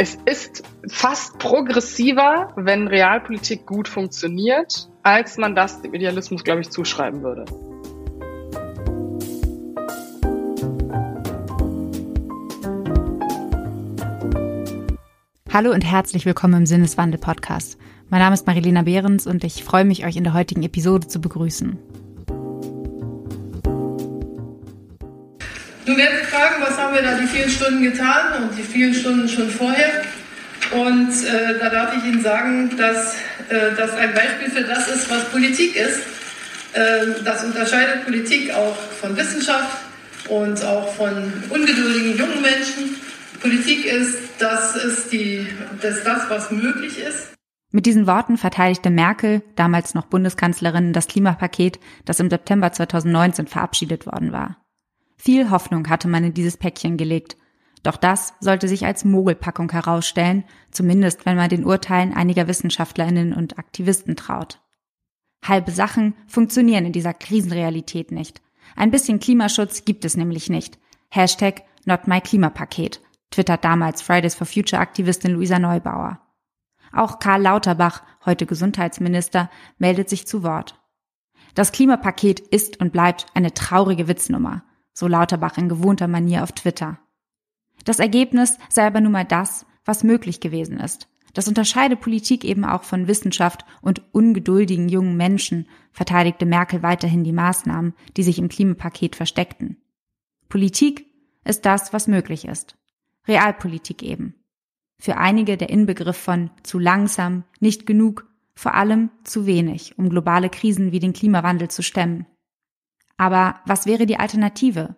Es ist fast progressiver, wenn Realpolitik gut funktioniert, als man das dem Idealismus, glaube ich, zuschreiben würde. Hallo und herzlich willkommen im Sinneswandel-Podcast. Mein Name ist Marilena Behrens und ich freue mich, euch in der heutigen Episode zu begrüßen. Werden Sie fragen, was haben wir da die vielen Stunden getan und die vielen Stunden schon vorher. Und äh, da darf ich Ihnen sagen, dass äh, das ein Beispiel für das ist, was Politik ist. Äh, das unterscheidet Politik auch von Wissenschaft und auch von ungeduldigen jungen Menschen. Politik ist, das ist, die, das, ist das, was möglich ist. Mit diesen Worten verteidigte Merkel, damals noch Bundeskanzlerin, das Klimapaket, das im September 2019 verabschiedet worden war. Viel Hoffnung hatte man in dieses Päckchen gelegt. Doch das sollte sich als Mogelpackung herausstellen, zumindest wenn man den Urteilen einiger Wissenschaftlerinnen und Aktivisten traut. Halbe Sachen funktionieren in dieser Krisenrealität nicht. Ein bisschen Klimaschutz gibt es nämlich nicht. Hashtag NotMyKlimapaket, twittert damals Fridays for Future Aktivistin Luisa Neubauer. Auch Karl Lauterbach, heute Gesundheitsminister, meldet sich zu Wort. Das Klimapaket ist und bleibt eine traurige Witznummer so Lauterbach in gewohnter Manier auf Twitter. Das Ergebnis sei aber nun mal das, was möglich gewesen ist. Das unterscheide Politik eben auch von Wissenschaft und ungeduldigen jungen Menschen, verteidigte Merkel weiterhin die Maßnahmen, die sich im Klimapaket versteckten. Politik ist das, was möglich ist. Realpolitik eben. Für einige der Inbegriff von zu langsam, nicht genug, vor allem zu wenig, um globale Krisen wie den Klimawandel zu stemmen. Aber was wäre die Alternative?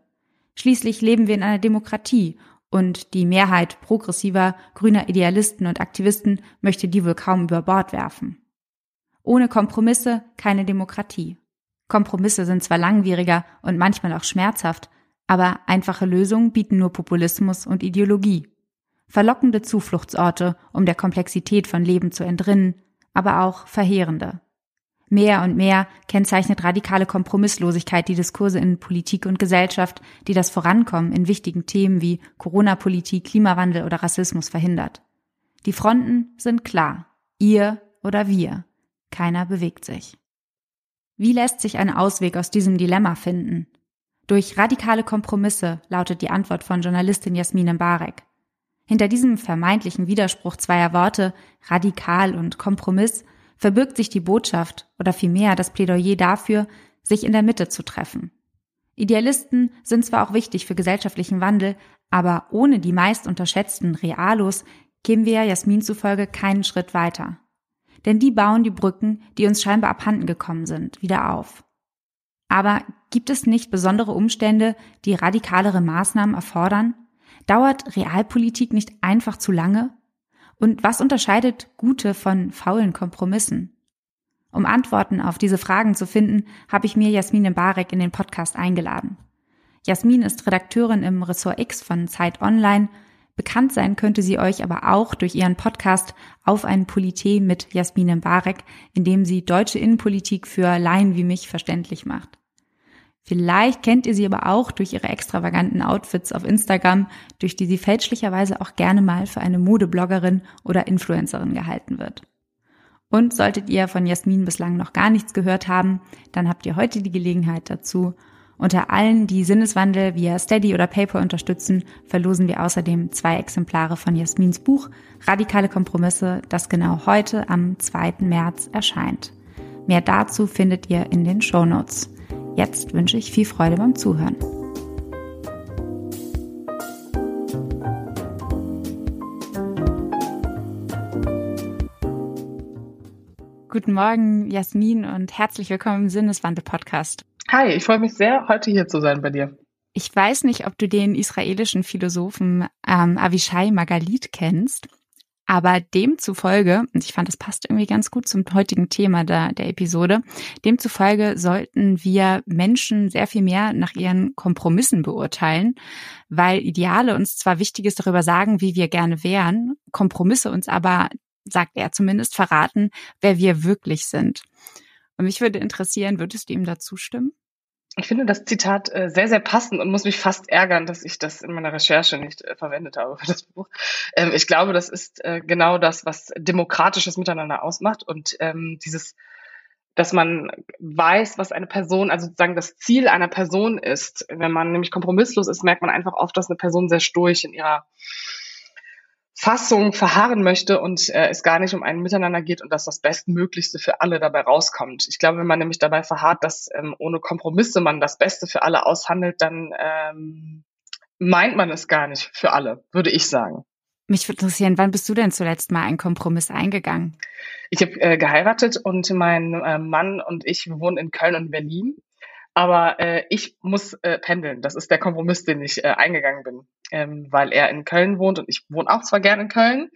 Schließlich leben wir in einer Demokratie und die Mehrheit progressiver grüner Idealisten und Aktivisten möchte die wohl kaum über Bord werfen. Ohne Kompromisse keine Demokratie. Kompromisse sind zwar langwieriger und manchmal auch schmerzhaft, aber einfache Lösungen bieten nur Populismus und Ideologie. Verlockende Zufluchtsorte, um der Komplexität von Leben zu entrinnen, aber auch verheerende. Mehr und mehr kennzeichnet radikale Kompromisslosigkeit die Diskurse in Politik und Gesellschaft, die das Vorankommen in wichtigen Themen wie Corona-Politik, Klimawandel oder Rassismus verhindert. Die Fronten sind klar. Ihr oder wir. Keiner bewegt sich. Wie lässt sich ein Ausweg aus diesem Dilemma finden? Durch radikale Kompromisse lautet die Antwort von Journalistin Jasmin Mbarek. Hinter diesem vermeintlichen Widerspruch zweier Worte, radikal und Kompromiss, verbirgt sich die Botschaft oder vielmehr das Plädoyer dafür, sich in der Mitte zu treffen. Idealisten sind zwar auch wichtig für gesellschaftlichen Wandel, aber ohne die meist unterschätzten Realos kämen wir Jasmin zufolge keinen Schritt weiter. Denn die bauen die Brücken, die uns scheinbar abhanden gekommen sind, wieder auf. Aber gibt es nicht besondere Umstände, die radikalere Maßnahmen erfordern? Dauert Realpolitik nicht einfach zu lange? Und was unterscheidet gute von faulen Kompromissen? Um Antworten auf diese Fragen zu finden, habe ich mir Jasmin Barek in den Podcast eingeladen. Jasmin ist Redakteurin im Ressort X von Zeit Online. Bekannt sein könnte sie euch aber auch durch ihren Podcast Auf einen Polité mit Jasmin Barek, in dem sie deutsche Innenpolitik für Laien wie mich verständlich macht. Vielleicht kennt ihr sie aber auch durch ihre extravaganten Outfits auf Instagram, durch die sie fälschlicherweise auch gerne mal für eine Modebloggerin oder Influencerin gehalten wird. Und solltet ihr von Jasmin bislang noch gar nichts gehört haben, dann habt ihr heute die Gelegenheit dazu. Unter allen, die Sinneswandel via Steady oder PayPal unterstützen, verlosen wir außerdem zwei Exemplare von Jasmins Buch Radikale Kompromisse, das genau heute am 2. März erscheint. Mehr dazu findet ihr in den Show Notes. Jetzt wünsche ich viel Freude beim Zuhören. Guten Morgen, Jasmin, und herzlich willkommen im Sinneswandel-Podcast. Hi, ich freue mich sehr, heute hier zu sein bei dir. Ich weiß nicht, ob du den israelischen Philosophen ähm, Avishai Magalit kennst. Aber demzufolge, und ich fand, das passt irgendwie ganz gut zum heutigen Thema der, der Episode, demzufolge sollten wir Menschen sehr viel mehr nach ihren Kompromissen beurteilen, weil Ideale uns zwar Wichtiges darüber sagen, wie wir gerne wären, Kompromisse uns aber, sagt er zumindest, verraten, wer wir wirklich sind. Und mich würde interessieren, würdest du ihm dazu stimmen? Ich finde das Zitat äh, sehr, sehr passend und muss mich fast ärgern, dass ich das in meiner Recherche nicht äh, verwendet habe für das Buch. Ähm, ich glaube, das ist äh, genau das, was demokratisches Miteinander ausmacht und ähm, dieses, dass man weiß, was eine Person, also sozusagen das Ziel einer Person ist. Wenn man nämlich kompromisslos ist, merkt man einfach oft, dass eine Person sehr stoisch in ihrer Fassung verharren möchte und äh, es gar nicht um ein Miteinander geht und dass das Bestmöglichste für alle dabei rauskommt. Ich glaube, wenn man nämlich dabei verharrt, dass ähm, ohne Kompromisse man das Beste für alle aushandelt, dann ähm, meint man es gar nicht für alle, würde ich sagen. Mich würde interessieren, wann bist du denn zuletzt mal einen Kompromiss eingegangen? Ich habe äh, geheiratet und mein äh, Mann und ich, wohnen in Köln und Berlin. Aber äh, ich muss äh, pendeln. Das ist der Kompromiss, den ich äh, eingegangen bin, ähm, weil er in Köln wohnt und ich wohne auch zwar gern in Köln,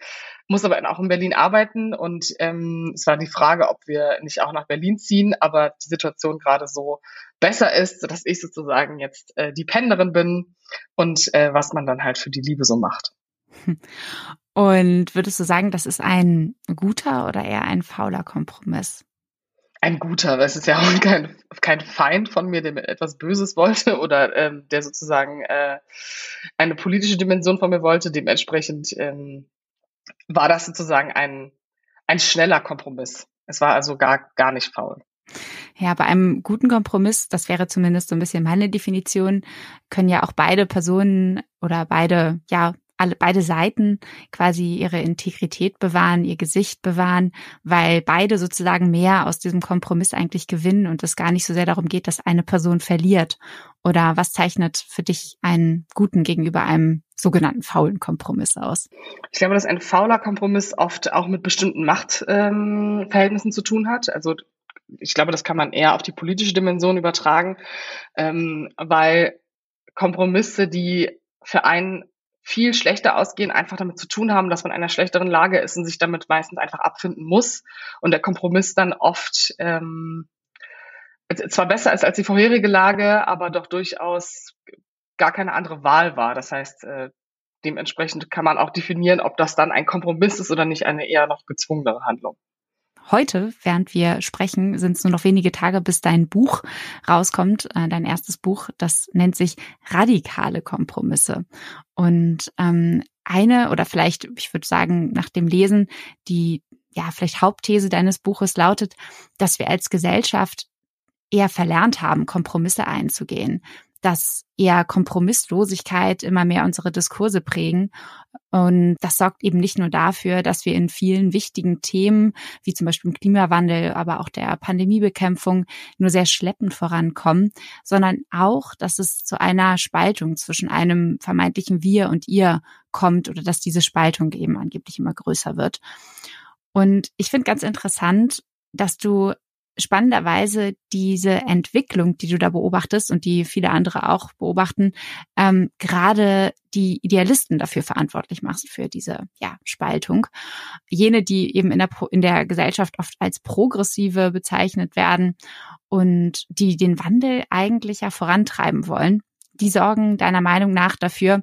muss aber auch in Berlin arbeiten. Und ähm, es war die Frage, ob wir nicht auch nach Berlin ziehen, aber die Situation gerade so besser ist, dass ich sozusagen jetzt äh, die Pendlerin bin und äh, was man dann halt für die Liebe so macht. Und würdest du sagen, das ist ein guter oder eher ein fauler Kompromiss? Ein guter, weil es ist ja auch kein, kein Feind von mir, der mir etwas Böses wollte oder ähm, der sozusagen äh, eine politische Dimension von mir wollte. Dementsprechend ähm, war das sozusagen ein, ein schneller Kompromiss. Es war also gar, gar nicht faul. Ja, bei einem guten Kompromiss, das wäre zumindest so ein bisschen meine Definition, können ja auch beide Personen oder beide, ja, alle, beide Seiten quasi ihre Integrität bewahren, ihr Gesicht bewahren, weil beide sozusagen mehr aus diesem Kompromiss eigentlich gewinnen und es gar nicht so sehr darum geht, dass eine Person verliert. Oder was zeichnet für dich einen guten gegenüber einem sogenannten faulen Kompromiss aus? Ich glaube, dass ein fauler Kompromiss oft auch mit bestimmten Machtverhältnissen ähm, zu tun hat. Also ich glaube, das kann man eher auf die politische Dimension übertragen, ähm, weil Kompromisse, die für einen viel schlechter ausgehen, einfach damit zu tun haben, dass man in einer schlechteren Lage ist und sich damit meistens einfach abfinden muss und der Kompromiss dann oft ähm, zwar besser ist als die vorherige Lage, aber doch durchaus gar keine andere Wahl war. Das heißt, äh, dementsprechend kann man auch definieren, ob das dann ein Kompromiss ist oder nicht eine eher noch gezwungenere Handlung. Heute, während wir sprechen, sind es nur noch wenige Tage, bis dein Buch rauskommt, äh, dein erstes Buch. Das nennt sich Radikale Kompromisse. Und ähm, eine oder vielleicht, ich würde sagen, nach dem Lesen, die ja vielleicht Hauptthese deines Buches lautet, dass wir als Gesellschaft eher verlernt haben, Kompromisse einzugehen dass eher Kompromisslosigkeit immer mehr unsere Diskurse prägen. Und das sorgt eben nicht nur dafür, dass wir in vielen wichtigen Themen, wie zum Beispiel im Klimawandel, aber auch der Pandemiebekämpfung, nur sehr schleppend vorankommen, sondern auch, dass es zu einer Spaltung zwischen einem vermeintlichen Wir und ihr kommt oder dass diese Spaltung eben angeblich immer größer wird. Und ich finde ganz interessant, dass du spannenderweise diese Entwicklung, die du da beobachtest und die viele andere auch beobachten, ähm, gerade die Idealisten dafür verantwortlich machst für diese ja, Spaltung. Jene, die eben in der, in der Gesellschaft oft als progressive bezeichnet werden und die den Wandel eigentlich ja vorantreiben wollen, die sorgen deiner Meinung nach dafür,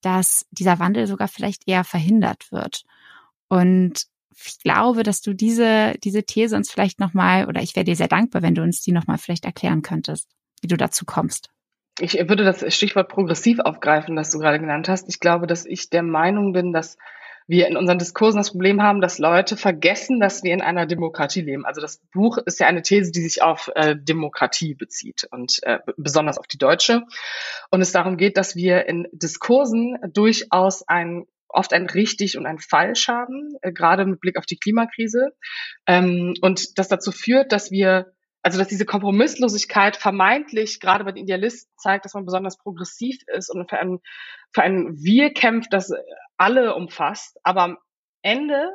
dass dieser Wandel sogar vielleicht eher verhindert wird. Und ich glaube, dass du diese, diese These uns vielleicht nochmal, oder ich wäre dir sehr dankbar, wenn du uns die nochmal vielleicht erklären könntest, wie du dazu kommst. Ich würde das Stichwort progressiv aufgreifen, das du gerade genannt hast. Ich glaube, dass ich der Meinung bin, dass wir in unseren Diskursen das Problem haben, dass Leute vergessen, dass wir in einer Demokratie leben. Also das Buch ist ja eine These, die sich auf äh, Demokratie bezieht und äh, besonders auf die deutsche. Und es darum geht, dass wir in Diskursen durchaus ein oft ein richtig und ein falsch haben, äh, gerade mit Blick auf die Klimakrise. Ähm, und das dazu führt, dass wir, also dass diese Kompromisslosigkeit vermeintlich gerade bei den Idealisten zeigt, dass man besonders progressiv ist und für ein, für ein Wir kämpft, das alle umfasst. Aber am Ende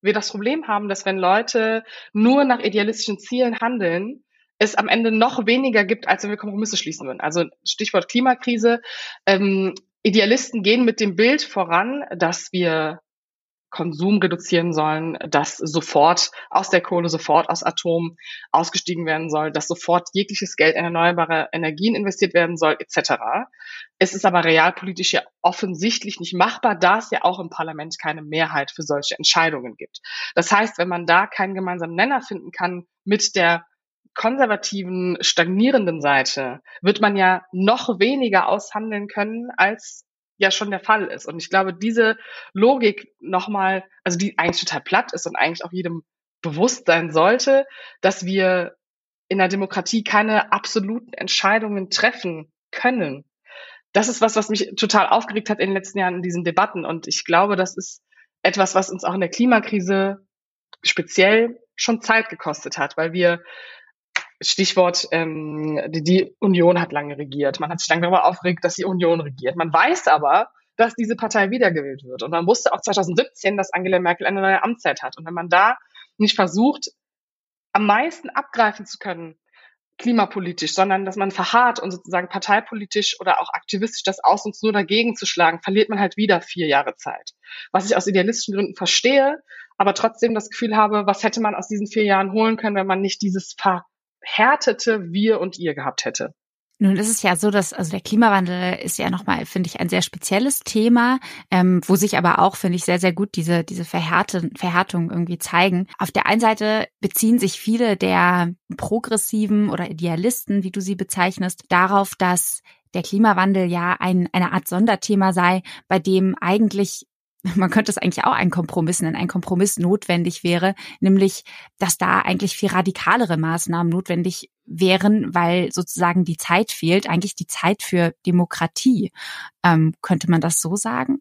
wir das Problem haben, dass wenn Leute nur nach idealistischen Zielen handeln, es am Ende noch weniger gibt, als wenn wir Kompromisse schließen würden. Also Stichwort Klimakrise. Ähm, Idealisten gehen mit dem Bild voran, dass wir Konsum reduzieren sollen, dass sofort aus der Kohle, sofort aus Atom ausgestiegen werden soll, dass sofort jegliches Geld in erneuerbare Energien investiert werden soll, etc. Es ist aber realpolitisch ja offensichtlich nicht machbar, da es ja auch im Parlament keine Mehrheit für solche Entscheidungen gibt. Das heißt, wenn man da keinen gemeinsamen Nenner finden kann mit der konservativen, stagnierenden Seite wird man ja noch weniger aushandeln können, als ja schon der Fall ist. Und ich glaube, diese Logik nochmal, also die eigentlich total platt ist und eigentlich auch jedem bewusst sein sollte, dass wir in der Demokratie keine absoluten Entscheidungen treffen können. Das ist was, was mich total aufgeregt hat in den letzten Jahren in diesen Debatten. Und ich glaube, das ist etwas, was uns auch in der Klimakrise speziell schon Zeit gekostet hat, weil wir Stichwort, ähm, die, die Union hat lange regiert. Man hat sich lange darüber aufgeregt, dass die Union regiert. Man weiß aber, dass diese Partei wiedergewählt wird. Und man wusste auch 2017, dass Angela Merkel eine neue Amtszeit hat. Und wenn man da nicht versucht, am meisten abgreifen zu können, klimapolitisch, sondern dass man verharrt und sozusagen parteipolitisch oder auch aktivistisch das aus uns nur dagegen zu schlagen, verliert man halt wieder vier Jahre Zeit. Was ich aus idealistischen Gründen verstehe, aber trotzdem das Gefühl habe, was hätte man aus diesen vier Jahren holen können, wenn man nicht dieses verhärtete Wir und Ihr gehabt hätte. Nun ist es ja so, dass also der Klimawandel ist ja nochmal, finde ich, ein sehr spezielles Thema, ähm, wo sich aber auch, finde ich, sehr, sehr gut diese, diese Verhärtung irgendwie zeigen. Auf der einen Seite beziehen sich viele der progressiven oder Idealisten, wie du sie bezeichnest, darauf, dass der Klimawandel ja ein, eine Art Sonderthema sei, bei dem eigentlich man könnte es eigentlich auch ein Kompromiss nennen, ein Kompromiss notwendig wäre, nämlich, dass da eigentlich viel radikalere Maßnahmen notwendig wären, weil sozusagen die Zeit fehlt, eigentlich die Zeit für Demokratie. Ähm, könnte man das so sagen?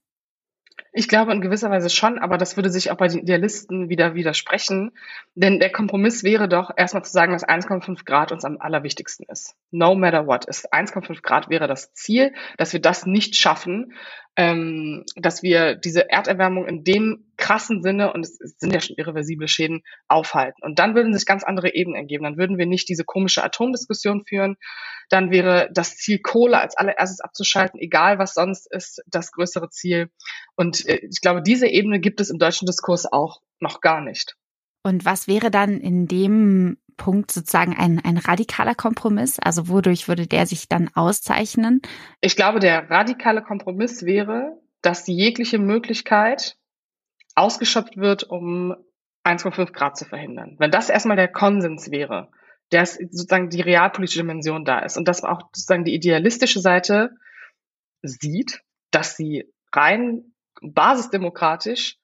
Ich glaube in gewisser Weise schon, aber das würde sich auch bei den Idealisten wieder widersprechen. Denn der Kompromiss wäre doch erstmal zu sagen, dass 1,5 Grad uns am allerwichtigsten ist. No matter what ist 1,5 Grad wäre das Ziel, dass wir das nicht schaffen, ähm, dass wir diese Erderwärmung in dem krassen Sinne, und es sind ja schon irreversible Schäden, aufhalten. Und dann würden sich ganz andere Ebenen ergeben. Dann würden wir nicht diese komische Atomdiskussion führen. Dann wäre das Ziel, Kohle als allererstes abzuschalten, egal was sonst ist, das größere Ziel. Und äh, ich glaube, diese Ebene gibt es im deutschen Diskurs auch noch gar nicht. Und was wäre dann in dem Punkt sozusagen ein, ein radikaler Kompromiss? Also wodurch würde der sich dann auszeichnen? Ich glaube, der radikale Kompromiss wäre, dass jegliche Möglichkeit ausgeschöpft wird, um 1,5 Grad zu verhindern. Wenn das erstmal der Konsens wäre, dass sozusagen die realpolitische Dimension da ist und dass auch sozusagen die idealistische Seite sieht, dass sie rein basisdemokratisch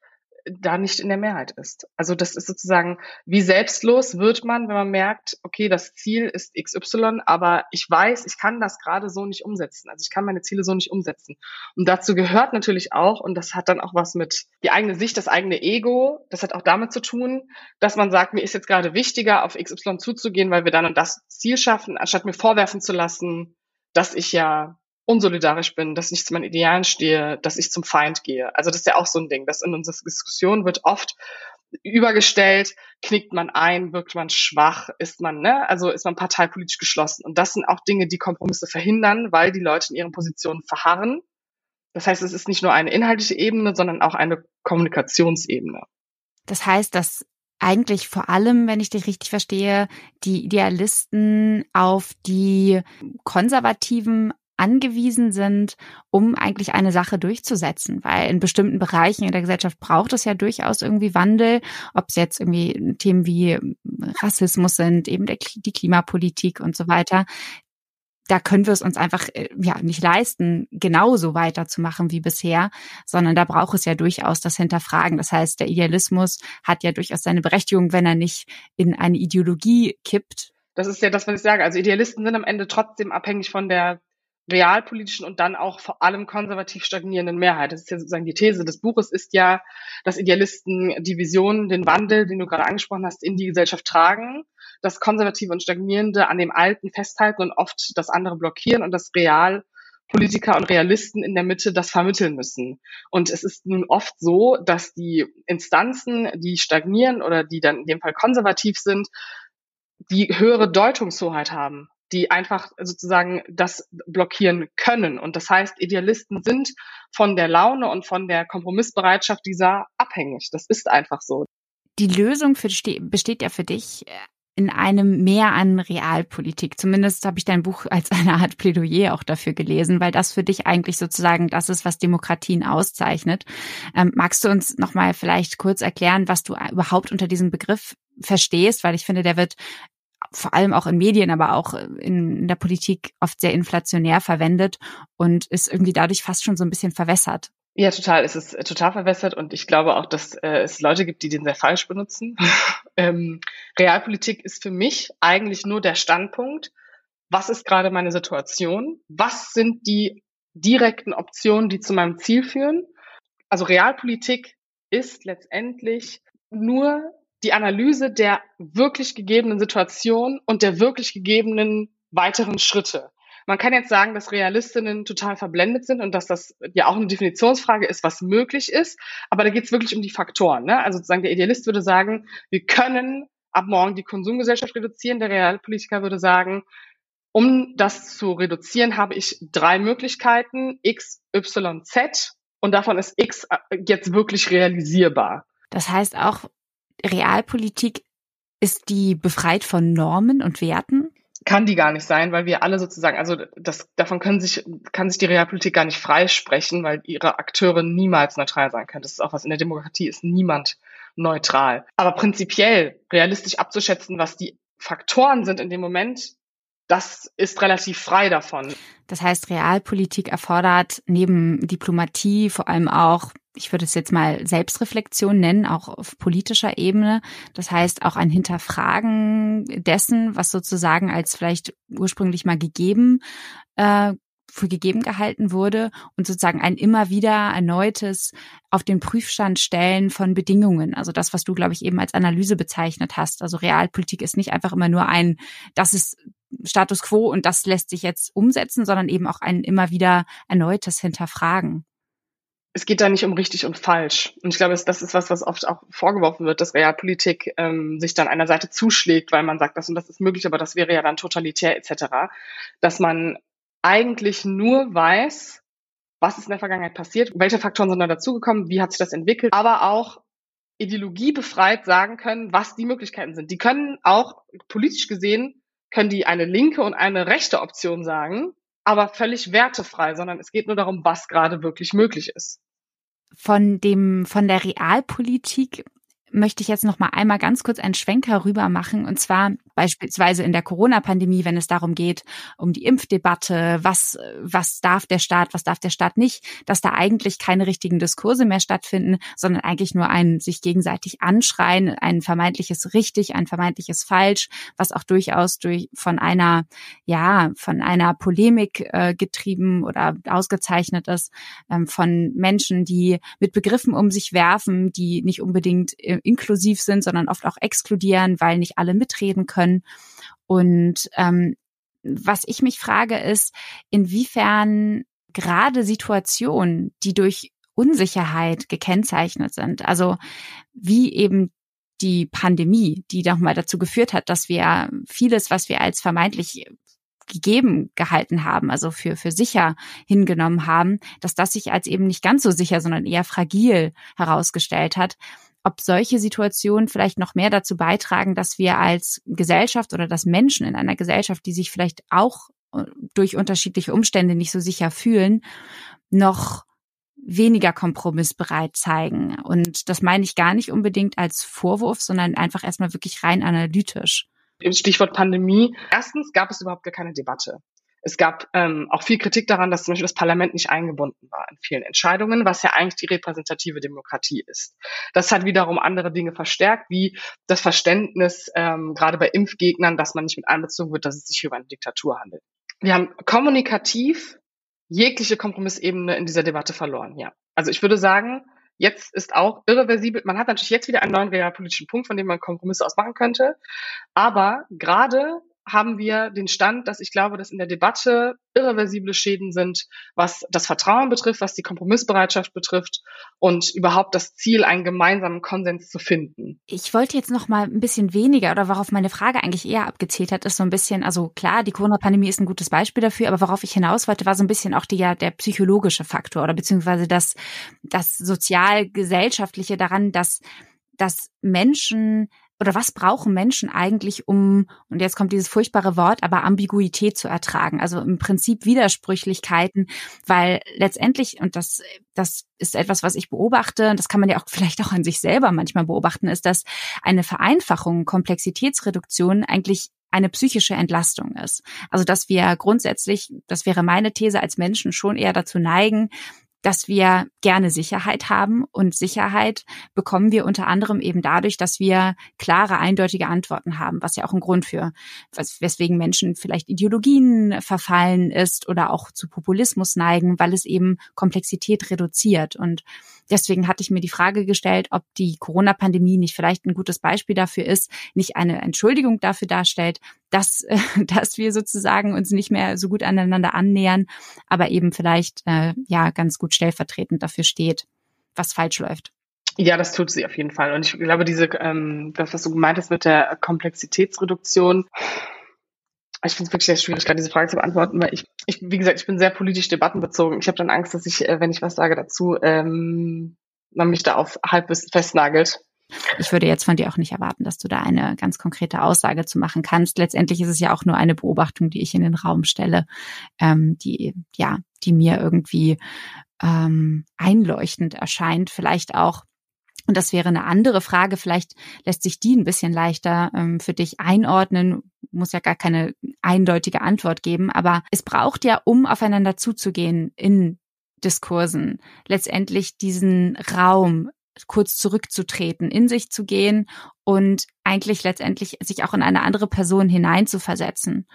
da nicht in der Mehrheit ist. Also das ist sozusagen, wie selbstlos wird man, wenn man merkt, okay, das Ziel ist XY, aber ich weiß, ich kann das gerade so nicht umsetzen. Also ich kann meine Ziele so nicht umsetzen. Und dazu gehört natürlich auch, und das hat dann auch was mit die eigene Sicht, das eigene Ego, das hat auch damit zu tun, dass man sagt, mir ist jetzt gerade wichtiger, auf XY zuzugehen, weil wir dann und das Ziel schaffen, anstatt mir vorwerfen zu lassen, dass ich ja unsolidarisch bin, dass ich zu meinen Idealen stehe, dass ich zum Feind gehe. Also das ist ja auch so ein Ding, dass in unserer Diskussion wird oft übergestellt, knickt man ein, wirkt man schwach, ist man, ne, also ist man parteipolitisch geschlossen. Und das sind auch Dinge, die Kompromisse verhindern, weil die Leute in ihren Positionen verharren. Das heißt, es ist nicht nur eine inhaltliche Ebene, sondern auch eine Kommunikationsebene. Das heißt, dass eigentlich vor allem, wenn ich dich richtig verstehe, die Idealisten auf die konservativen angewiesen sind, um eigentlich eine Sache durchzusetzen. Weil in bestimmten Bereichen in der Gesellschaft braucht es ja durchaus irgendwie Wandel, ob es jetzt irgendwie Themen wie Rassismus sind, eben der, die Klimapolitik und so weiter. Da können wir es uns einfach äh, ja nicht leisten, genauso weiterzumachen wie bisher, sondern da braucht es ja durchaus das Hinterfragen. Das heißt, der Idealismus hat ja durchaus seine Berechtigung, wenn er nicht in eine Ideologie kippt, das ist ja das, was ich sage. Also Idealisten sind am Ende trotzdem abhängig von der realpolitischen und dann auch vor allem konservativ stagnierenden Mehrheit. Das ist ja sozusagen die These des Buches ist ja, dass Idealisten die Vision, den Wandel, den du gerade angesprochen hast, in die Gesellschaft tragen, das Konservative und Stagnierende an dem Alten festhalten und oft das andere blockieren und das Real Politiker und Realisten in der Mitte das vermitteln müssen. Und es ist nun oft so, dass die Instanzen, die stagnieren oder die dann in dem Fall konservativ sind, die höhere Deutungshoheit haben die einfach sozusagen das blockieren können. Und das heißt, Idealisten sind von der Laune und von der Kompromissbereitschaft dieser abhängig. Das ist einfach so. Die Lösung für, besteht ja für dich äh, in einem Mehr an Realpolitik. Zumindest habe ich dein Buch als eine Art Plädoyer auch dafür gelesen, weil das für dich eigentlich sozusagen das ist, was Demokratien auszeichnet. Ähm, magst du uns nochmal vielleicht kurz erklären, was du überhaupt unter diesem Begriff verstehst? Weil ich finde, der wird vor allem auch in Medien, aber auch in, in der Politik oft sehr inflationär verwendet und ist irgendwie dadurch fast schon so ein bisschen verwässert. Ja, total. Es ist äh, total verwässert und ich glaube auch, dass äh, es Leute gibt, die den sehr falsch benutzen. ähm, Realpolitik ist für mich eigentlich nur der Standpunkt, was ist gerade meine Situation? Was sind die direkten Optionen, die zu meinem Ziel führen? Also Realpolitik ist letztendlich nur die Analyse der wirklich gegebenen Situation und der wirklich gegebenen weiteren Schritte. Man kann jetzt sagen, dass Realistinnen total verblendet sind und dass das ja auch eine Definitionsfrage ist, was möglich ist. Aber da geht es wirklich um die Faktoren. Ne? Also sozusagen der Idealist würde sagen, wir können ab morgen die Konsumgesellschaft reduzieren. Der Realpolitiker würde sagen, um das zu reduzieren, habe ich drei Möglichkeiten, X, Y, Z. Und davon ist X jetzt wirklich realisierbar. Das heißt auch, Realpolitik ist die befreit von Normen und Werten? kann die gar nicht sein, weil wir alle sozusagen, also das, davon können sich, kann sich die Realpolitik gar nicht freisprechen, weil ihre Akteure niemals neutral sein können. Das ist auch was in der Demokratie ist niemand neutral. Aber prinzipiell realistisch abzuschätzen, was die Faktoren sind in dem Moment, das ist relativ frei davon. Das heißt, Realpolitik erfordert neben Diplomatie vor allem auch ich würde es jetzt mal Selbstreflexion nennen, auch auf politischer Ebene. Das heißt auch ein Hinterfragen dessen, was sozusagen als vielleicht ursprünglich mal gegeben äh, für gegeben gehalten wurde und sozusagen ein immer wieder erneutes auf den Prüfstand stellen von Bedingungen. Also das, was du, glaube ich, eben als Analyse bezeichnet hast. Also Realpolitik ist nicht einfach immer nur ein, das ist Status quo und das lässt sich jetzt umsetzen, sondern eben auch ein immer wieder erneutes Hinterfragen es geht da nicht um richtig und falsch. Und ich glaube, das ist was, was oft auch vorgeworfen wird, dass Realpolitik ähm, sich dann einer Seite zuschlägt, weil man sagt, das und das ist möglich, aber das wäre ja dann totalitär etc. Dass man eigentlich nur weiß, was ist in der Vergangenheit passiert, welche Faktoren sind da dazugekommen, wie hat sich das entwickelt, aber auch ideologiebefreit sagen können, was die Möglichkeiten sind. Die können auch politisch gesehen, können die eine linke und eine rechte Option sagen, aber völlig wertefrei, sondern es geht nur darum, was gerade wirklich möglich ist von dem, von der Realpolitik möchte ich jetzt noch mal einmal ganz kurz einen Schwenker rüber machen. Und zwar beispielsweise in der Corona-Pandemie, wenn es darum geht, um die Impfdebatte, was, was darf der Staat, was darf der Staat nicht, dass da eigentlich keine richtigen Diskurse mehr stattfinden, sondern eigentlich nur ein sich gegenseitig anschreien, ein vermeintliches richtig, ein vermeintliches falsch, was auch durchaus durch von einer, ja, von einer Polemik äh, getrieben oder ausgezeichnet ist, ähm, von Menschen, die mit Begriffen um sich werfen, die nicht unbedingt inklusiv sind, sondern oft auch exkludieren, weil nicht alle mitreden können. Und ähm, was ich mich frage, ist, inwiefern gerade Situationen, die durch Unsicherheit gekennzeichnet sind, also wie eben die Pandemie, die nochmal dazu geführt hat, dass wir vieles, was wir als vermeintlich gegeben gehalten haben, also für, für sicher hingenommen haben, dass das sich als eben nicht ganz so sicher, sondern eher fragil herausgestellt hat ob solche Situationen vielleicht noch mehr dazu beitragen, dass wir als Gesellschaft oder dass Menschen in einer Gesellschaft, die sich vielleicht auch äh, durch unterschiedliche Umstände nicht so sicher fühlen, noch weniger kompromissbereit zeigen. Und das meine ich gar nicht unbedingt als Vorwurf, sondern einfach erstmal wirklich rein analytisch. Stichwort Pandemie. Erstens gab es überhaupt gar keine Debatte. Es gab ähm, auch viel Kritik daran, dass zum Beispiel das Parlament nicht eingebunden war in vielen Entscheidungen, was ja eigentlich die repräsentative Demokratie ist. Das hat wiederum andere Dinge verstärkt, wie das Verständnis ähm, gerade bei Impfgegnern, dass man nicht mit einbezogen wird, dass es sich über eine Diktatur handelt. Wir haben kommunikativ jegliche Kompromissebene in dieser Debatte verloren, ja. Also ich würde sagen, jetzt ist auch irreversibel, man hat natürlich jetzt wieder einen neuen realpolitischen Punkt, von dem man Kompromisse ausmachen könnte, aber gerade haben wir den Stand, dass ich glaube, dass in der Debatte irreversible Schäden sind, was das Vertrauen betrifft, was die Kompromissbereitschaft betrifft und überhaupt das Ziel, einen gemeinsamen Konsens zu finden. Ich wollte jetzt noch mal ein bisschen weniger oder worauf meine Frage eigentlich eher abgezählt hat, ist so ein bisschen, also klar, die Corona-Pandemie ist ein gutes Beispiel dafür, aber worauf ich hinaus wollte, war so ein bisschen auch die, ja, der psychologische Faktor oder beziehungsweise das, das sozial-gesellschaftliche daran, dass dass Menschen oder was brauchen Menschen eigentlich, um, und jetzt kommt dieses furchtbare Wort, aber Ambiguität zu ertragen, also im Prinzip Widersprüchlichkeiten, weil letztendlich, und das, das ist etwas, was ich beobachte, das kann man ja auch vielleicht auch an sich selber manchmal beobachten, ist, dass eine Vereinfachung, Komplexitätsreduktion eigentlich eine psychische Entlastung ist. Also dass wir grundsätzlich, das wäre meine These, als Menschen schon eher dazu neigen, dass wir gerne Sicherheit haben und Sicherheit bekommen wir unter anderem eben dadurch, dass wir klare, eindeutige Antworten haben, was ja auch ein Grund für, weswegen Menschen vielleicht Ideologien verfallen ist oder auch zu Populismus neigen, weil es eben Komplexität reduziert. Und deswegen hatte ich mir die Frage gestellt, ob die Corona-Pandemie nicht vielleicht ein gutes Beispiel dafür ist, nicht eine Entschuldigung dafür darstellt, dass, dass wir sozusagen uns nicht mehr so gut aneinander annähern, aber eben vielleicht äh, ja ganz gut stellvertretend dafür steht, was falsch läuft. Ja, das tut sie auf jeden Fall. Und ich glaube, diese, ähm, das, was du gemeint hast mit der Komplexitätsreduktion, ich finde es wirklich sehr schwierig, gerade diese Frage zu beantworten, weil ich, ich, wie gesagt, ich bin sehr politisch debattenbezogen. Ich habe dann Angst, dass ich, äh, wenn ich was sage dazu, ähm, man mich da auf halbwissen festnagelt. Ich würde jetzt von dir auch nicht erwarten, dass du da eine ganz konkrete Aussage zu machen kannst. Letztendlich ist es ja auch nur eine Beobachtung, die ich in den Raum stelle, ähm, die ja, die mir irgendwie ähm, einleuchtend erscheint. Vielleicht auch und das wäre eine andere Frage. Vielleicht lässt sich die ein bisschen leichter ähm, für dich einordnen. Muss ja gar keine eindeutige Antwort geben. Aber es braucht ja, um aufeinander zuzugehen in Diskursen, letztendlich diesen Raum, kurz zurückzutreten, in sich zu gehen und eigentlich letztendlich sich auch in eine andere Person hineinzuversetzen.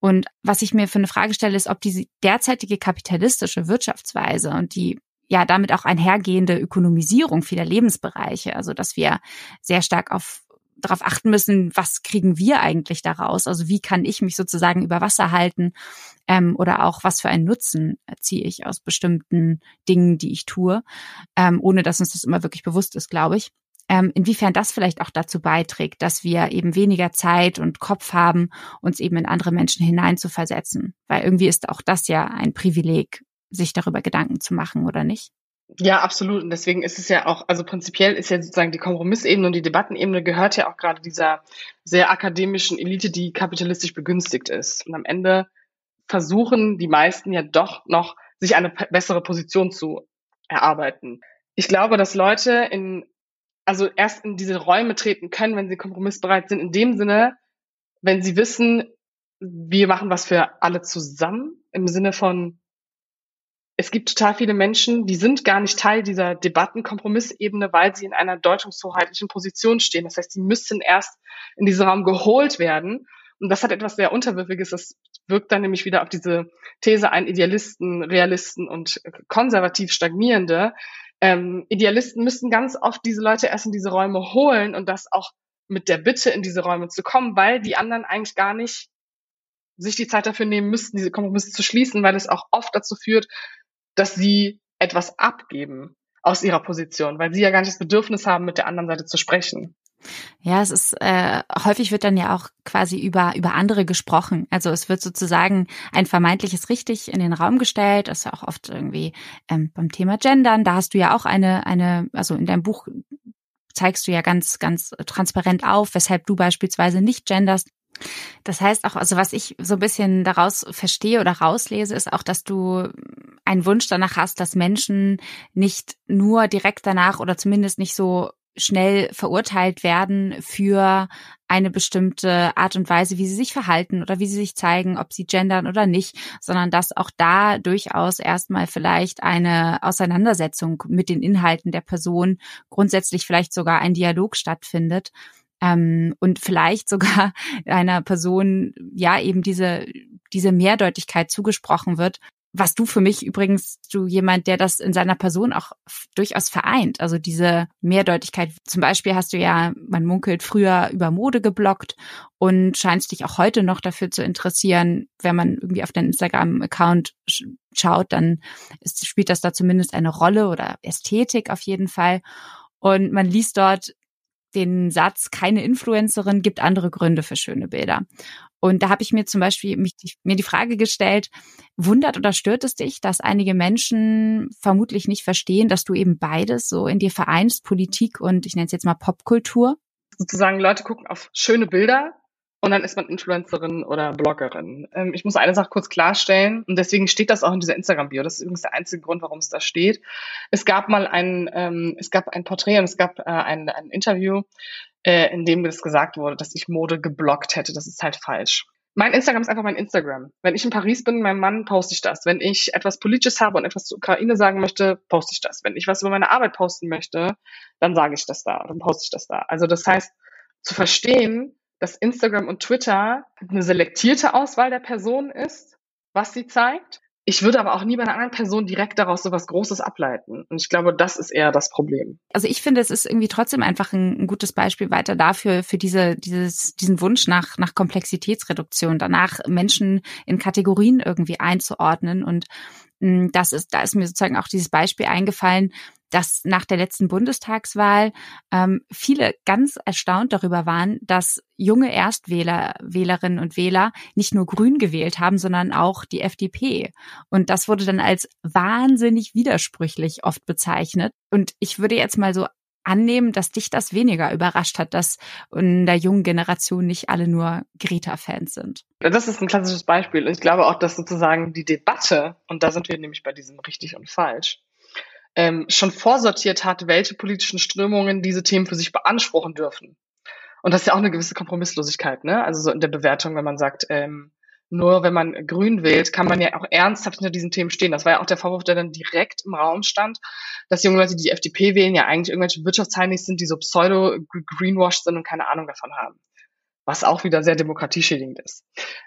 Und was ich mir für eine Frage stelle, ist, ob diese derzeitige kapitalistische Wirtschaftsweise und die ja damit auch einhergehende Ökonomisierung vieler Lebensbereiche, also dass wir sehr stark auf darauf achten müssen, was kriegen wir eigentlich daraus? Also wie kann ich mich sozusagen über Wasser halten ähm, oder auch was für einen Nutzen ziehe ich aus bestimmten Dingen, die ich tue, ähm, ohne dass uns das immer wirklich bewusst ist, glaube ich. Ähm, inwiefern das vielleicht auch dazu beiträgt, dass wir eben weniger Zeit und Kopf haben, uns eben in andere Menschen hineinzuversetzen. Weil irgendwie ist auch das ja ein Privileg, sich darüber Gedanken zu machen, oder nicht? Ja, absolut. Und deswegen ist es ja auch, also prinzipiell ist ja sozusagen die Kompromissebene und die Debattenebene gehört ja auch gerade dieser sehr akademischen Elite, die kapitalistisch begünstigt ist. Und am Ende versuchen die meisten ja doch noch, sich eine bessere Position zu erarbeiten. Ich glaube, dass Leute in, also erst in diese Räume treten können, wenn sie kompromissbereit sind, in dem Sinne, wenn sie wissen, wir machen was für alle zusammen, im Sinne von, es gibt total viele Menschen, die sind gar nicht Teil dieser Debattenkompromissebene, weil sie in einer deutungshoheitlichen Position stehen. Das heißt, sie müssen erst in diesen Raum geholt werden. Und das hat etwas sehr Unterwürfiges. Das wirkt dann nämlich wieder auf diese These ein, Idealisten, Realisten und konservativ Stagnierende. Ähm, Idealisten müssen ganz oft diese Leute erst in diese Räume holen und das auch mit der Bitte in diese Räume zu kommen, weil die anderen eigentlich gar nicht sich die Zeit dafür nehmen müssten, diese Kompromisse zu schließen, weil es auch oft dazu führt, dass sie etwas abgeben aus ihrer Position, weil sie ja gar nicht das Bedürfnis haben, mit der anderen Seite zu sprechen. Ja, es ist äh, häufig wird dann ja auch quasi über über andere gesprochen. Also es wird sozusagen ein vermeintliches richtig in den Raum gestellt. Das ist ja auch oft irgendwie ähm, beim Thema Gendern. Da hast du ja auch eine eine also in deinem Buch zeigst du ja ganz ganz transparent auf, weshalb du beispielsweise nicht genderst. Das heißt auch, also was ich so ein bisschen daraus verstehe oder rauslese, ist auch, dass du einen Wunsch danach hast, dass Menschen nicht nur direkt danach oder zumindest nicht so schnell verurteilt werden für eine bestimmte Art und Weise, wie sie sich verhalten oder wie sie sich zeigen, ob sie gendern oder nicht, sondern dass auch da durchaus erstmal vielleicht eine Auseinandersetzung mit den Inhalten der Person, grundsätzlich vielleicht sogar ein Dialog stattfindet ähm, und vielleicht sogar einer Person ja eben diese diese Mehrdeutigkeit zugesprochen wird, was du für mich übrigens, du jemand, der das in seiner Person auch durchaus vereint. Also diese Mehrdeutigkeit. Zum Beispiel hast du ja, man munkelt, früher über Mode geblockt und scheinst dich auch heute noch dafür zu interessieren. Wenn man irgendwie auf deinen Instagram-Account schaut, dann ist, spielt das da zumindest eine Rolle oder Ästhetik auf jeden Fall. Und man liest dort den Satz, keine Influencerin gibt andere Gründe für schöne Bilder. Und da habe ich mir zum Beispiel mich, mir die Frage gestellt, wundert oder stört es dich, dass einige Menschen vermutlich nicht verstehen, dass du eben beides so in dir vereinst, Politik und ich nenne es jetzt mal Popkultur? Sozusagen Leute gucken auf schöne Bilder und dann ist man Influencerin oder Bloggerin. Ähm, ich muss eine Sache kurz klarstellen und deswegen steht das auch in dieser Instagram-Bio. Das ist übrigens der einzige Grund, warum es da steht. Es gab mal ein, ähm, es gab ein Porträt und es gab äh, ein, ein Interview, äh, in dem das gesagt wurde, dass ich Mode geblockt hätte. Das ist halt falsch. Mein Instagram ist einfach mein Instagram. Wenn ich in Paris bin, mein Mann, poste ich das. Wenn ich etwas Politisches habe und etwas zur Ukraine sagen möchte, poste ich das. Wenn ich was über meine Arbeit posten möchte, dann sage ich das da, dann poste ich das da. Also das heißt, zu verstehen, dass Instagram und Twitter eine selektierte Auswahl der Person ist, was sie zeigt. Ich würde aber auch nie bei einer anderen Person direkt daraus so was Großes ableiten. Und ich glaube, das ist eher das Problem. Also ich finde, es ist irgendwie trotzdem einfach ein, ein gutes Beispiel weiter dafür, für diese, dieses, diesen Wunsch nach, nach Komplexitätsreduktion, danach Menschen in Kategorien irgendwie einzuordnen. Und mm, das ist, da ist mir sozusagen auch dieses Beispiel eingefallen, dass nach der letzten Bundestagswahl ähm, viele ganz erstaunt darüber waren, dass junge Erstwähler, Wählerinnen und Wähler nicht nur Grün gewählt haben, sondern auch die FDP. Und das wurde dann als wahnsinnig widersprüchlich oft bezeichnet. Und ich würde jetzt mal so annehmen, dass dich das weniger überrascht hat, dass in der jungen Generation nicht alle nur Greta-Fans sind. Das ist ein klassisches Beispiel. Ich glaube auch, dass sozusagen die Debatte, und da sind wir nämlich bei diesem richtig und falsch, ähm, schon vorsortiert hat, welche politischen Strömungen diese Themen für sich beanspruchen dürfen. Und das ist ja auch eine gewisse Kompromisslosigkeit, ne? Also so in der Bewertung, wenn man sagt, ähm, nur wenn man grün wählt, kann man ja auch ernsthaft hinter diesen Themen stehen. Das war ja auch der Vorwurf, der dann direkt im Raum stand, dass junge Leute, die die FDP wählen, ja eigentlich irgendwelche Wirtschaftsheinis sind, die so pseudo-greenwashed sind und keine Ahnung davon haben was auch wieder sehr demokratieschädigend ist.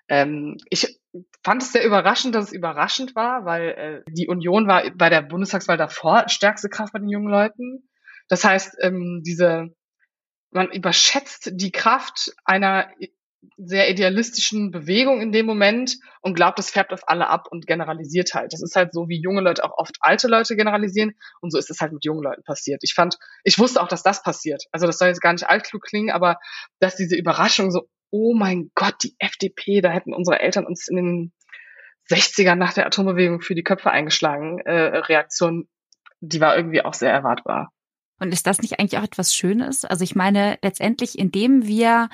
Ähm, ich fand es sehr überraschend, dass es überraschend war, weil äh, die Union war bei der Bundestagswahl davor stärkste Kraft bei den jungen Leuten. Das heißt, ähm, diese man überschätzt die Kraft einer sehr idealistischen Bewegung in dem Moment und glaubt, das färbt auf alle ab und generalisiert halt. Das ist halt so, wie junge Leute auch oft alte Leute generalisieren und so ist es halt mit jungen Leuten passiert. Ich fand, ich wusste auch, dass das passiert. Also das soll jetzt gar nicht altklug klingen, aber dass diese Überraschung so, oh mein Gott, die FDP, da hätten unsere Eltern uns in den 60ern nach der Atombewegung für die Köpfe eingeschlagen, äh, Reaktion, die war irgendwie auch sehr erwartbar. Und ist das nicht eigentlich auch etwas Schönes? Also ich meine, letztendlich, indem wir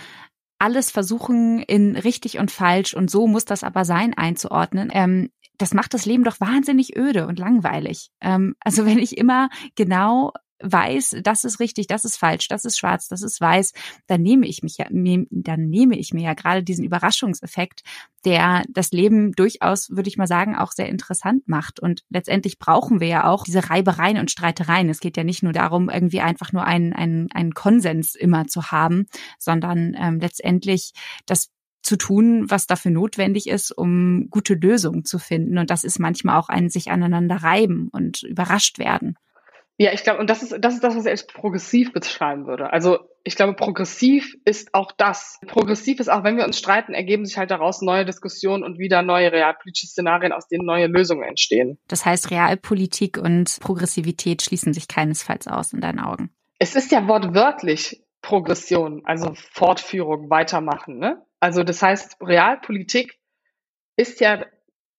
alles versuchen in richtig und falsch und so muss das aber sein einzuordnen, ähm, das macht das Leben doch wahnsinnig öde und langweilig. Ähm, also wenn ich immer genau weiß, das ist richtig, das ist falsch, das ist schwarz, das ist weiß, dann nehme ich mich ja, dann nehme ich mir ja gerade diesen Überraschungseffekt, der das Leben durchaus, würde ich mal sagen, auch sehr interessant macht. Und letztendlich brauchen wir ja auch diese Reibereien und Streitereien. Es geht ja nicht nur darum, irgendwie einfach nur einen, einen, einen Konsens immer zu haben, sondern ähm, letztendlich das zu tun, was dafür notwendig ist, um gute Lösungen zu finden. Und das ist manchmal auch ein sich aneinander reiben und überrascht werden. Ja, ich glaube, und das ist, das ist das, was ich als progressiv beschreiben würde. Also ich glaube, progressiv ist auch das. Progressiv ist auch, wenn wir uns streiten, ergeben sich halt daraus neue Diskussionen und wieder neue realpolitische Szenarien, aus denen neue Lösungen entstehen. Das heißt, Realpolitik und Progressivität schließen sich keinesfalls aus in deinen Augen. Es ist ja wortwörtlich Progression, also Fortführung, weitermachen. Ne? Also das heißt, Realpolitik ist ja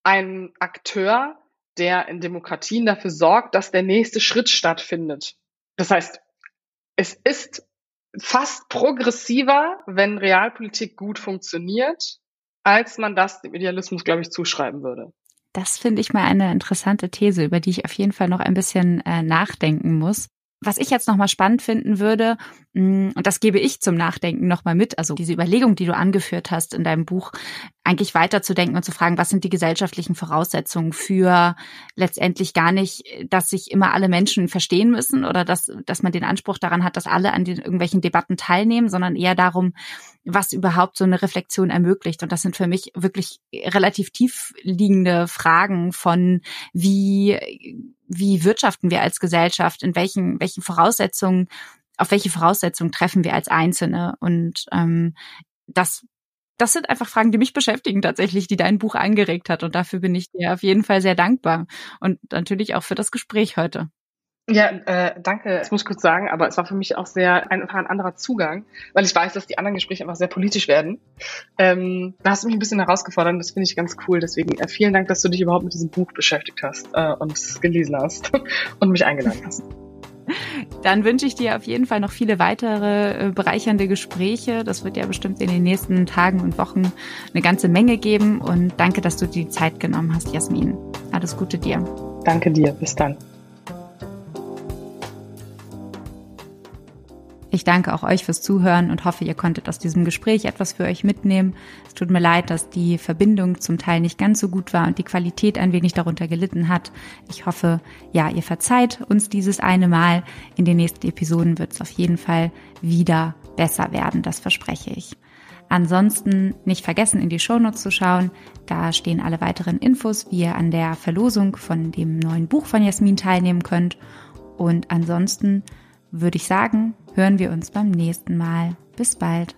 ein Akteur, der in Demokratien dafür sorgt, dass der nächste Schritt stattfindet. Das heißt, es ist fast progressiver, wenn Realpolitik gut funktioniert, als man das dem Idealismus, glaube ich, zuschreiben würde. Das finde ich mal eine interessante These, über die ich auf jeden Fall noch ein bisschen äh, nachdenken muss. Was ich jetzt nochmal spannend finden würde, mm, und das gebe ich zum Nachdenken nochmal mit, also diese Überlegung, die du angeführt hast in deinem Buch, eigentlich weiterzudenken und zu fragen, was sind die gesellschaftlichen Voraussetzungen für letztendlich gar nicht, dass sich immer alle Menschen verstehen müssen oder dass, dass man den Anspruch daran hat, dass alle an den irgendwelchen Debatten teilnehmen, sondern eher darum, was überhaupt so eine Reflexion ermöglicht. Und das sind für mich wirklich relativ tief liegende Fragen von wie, wie wirtschaften wir als Gesellschaft, in welchen, welchen Voraussetzungen auf welche Voraussetzungen treffen wir als Einzelne? Und ähm, das das sind einfach Fragen, die mich beschäftigen tatsächlich, die dein Buch angeregt hat. Und dafür bin ich dir auf jeden Fall sehr dankbar. Und natürlich auch für das Gespräch heute. Ja, äh, danke. Das muss ich kurz sagen, aber es war für mich auch sehr einfach ein anderer Zugang, weil ich weiß, dass die anderen Gespräche einfach sehr politisch werden. Ähm, da hast du mich ein bisschen herausgefordert und das finde ich ganz cool. Deswegen äh, vielen Dank, dass du dich überhaupt mit diesem Buch beschäftigt hast äh, und es gelesen hast und mich eingeladen hast. Dann wünsche ich dir auf jeden Fall noch viele weitere äh, bereichernde Gespräche. Das wird ja bestimmt in den nächsten Tagen und Wochen eine ganze Menge geben. Und danke, dass du dir die Zeit genommen hast, Jasmin. Alles Gute dir. Danke dir. Bis dann. Ich danke auch euch fürs Zuhören und hoffe, ihr konntet aus diesem Gespräch etwas für euch mitnehmen. Es tut mir leid, dass die Verbindung zum Teil nicht ganz so gut war und die Qualität ein wenig darunter gelitten hat. Ich hoffe, ja, ihr verzeiht uns dieses eine Mal. In den nächsten Episoden wird es auf jeden Fall wieder besser werden, das verspreche ich. Ansonsten nicht vergessen, in die Shownotes zu schauen. Da stehen alle weiteren Infos, wie ihr an der Verlosung von dem neuen Buch von Jasmin teilnehmen könnt. Und ansonsten würde ich sagen, hören wir uns beim nächsten Mal. Bis bald.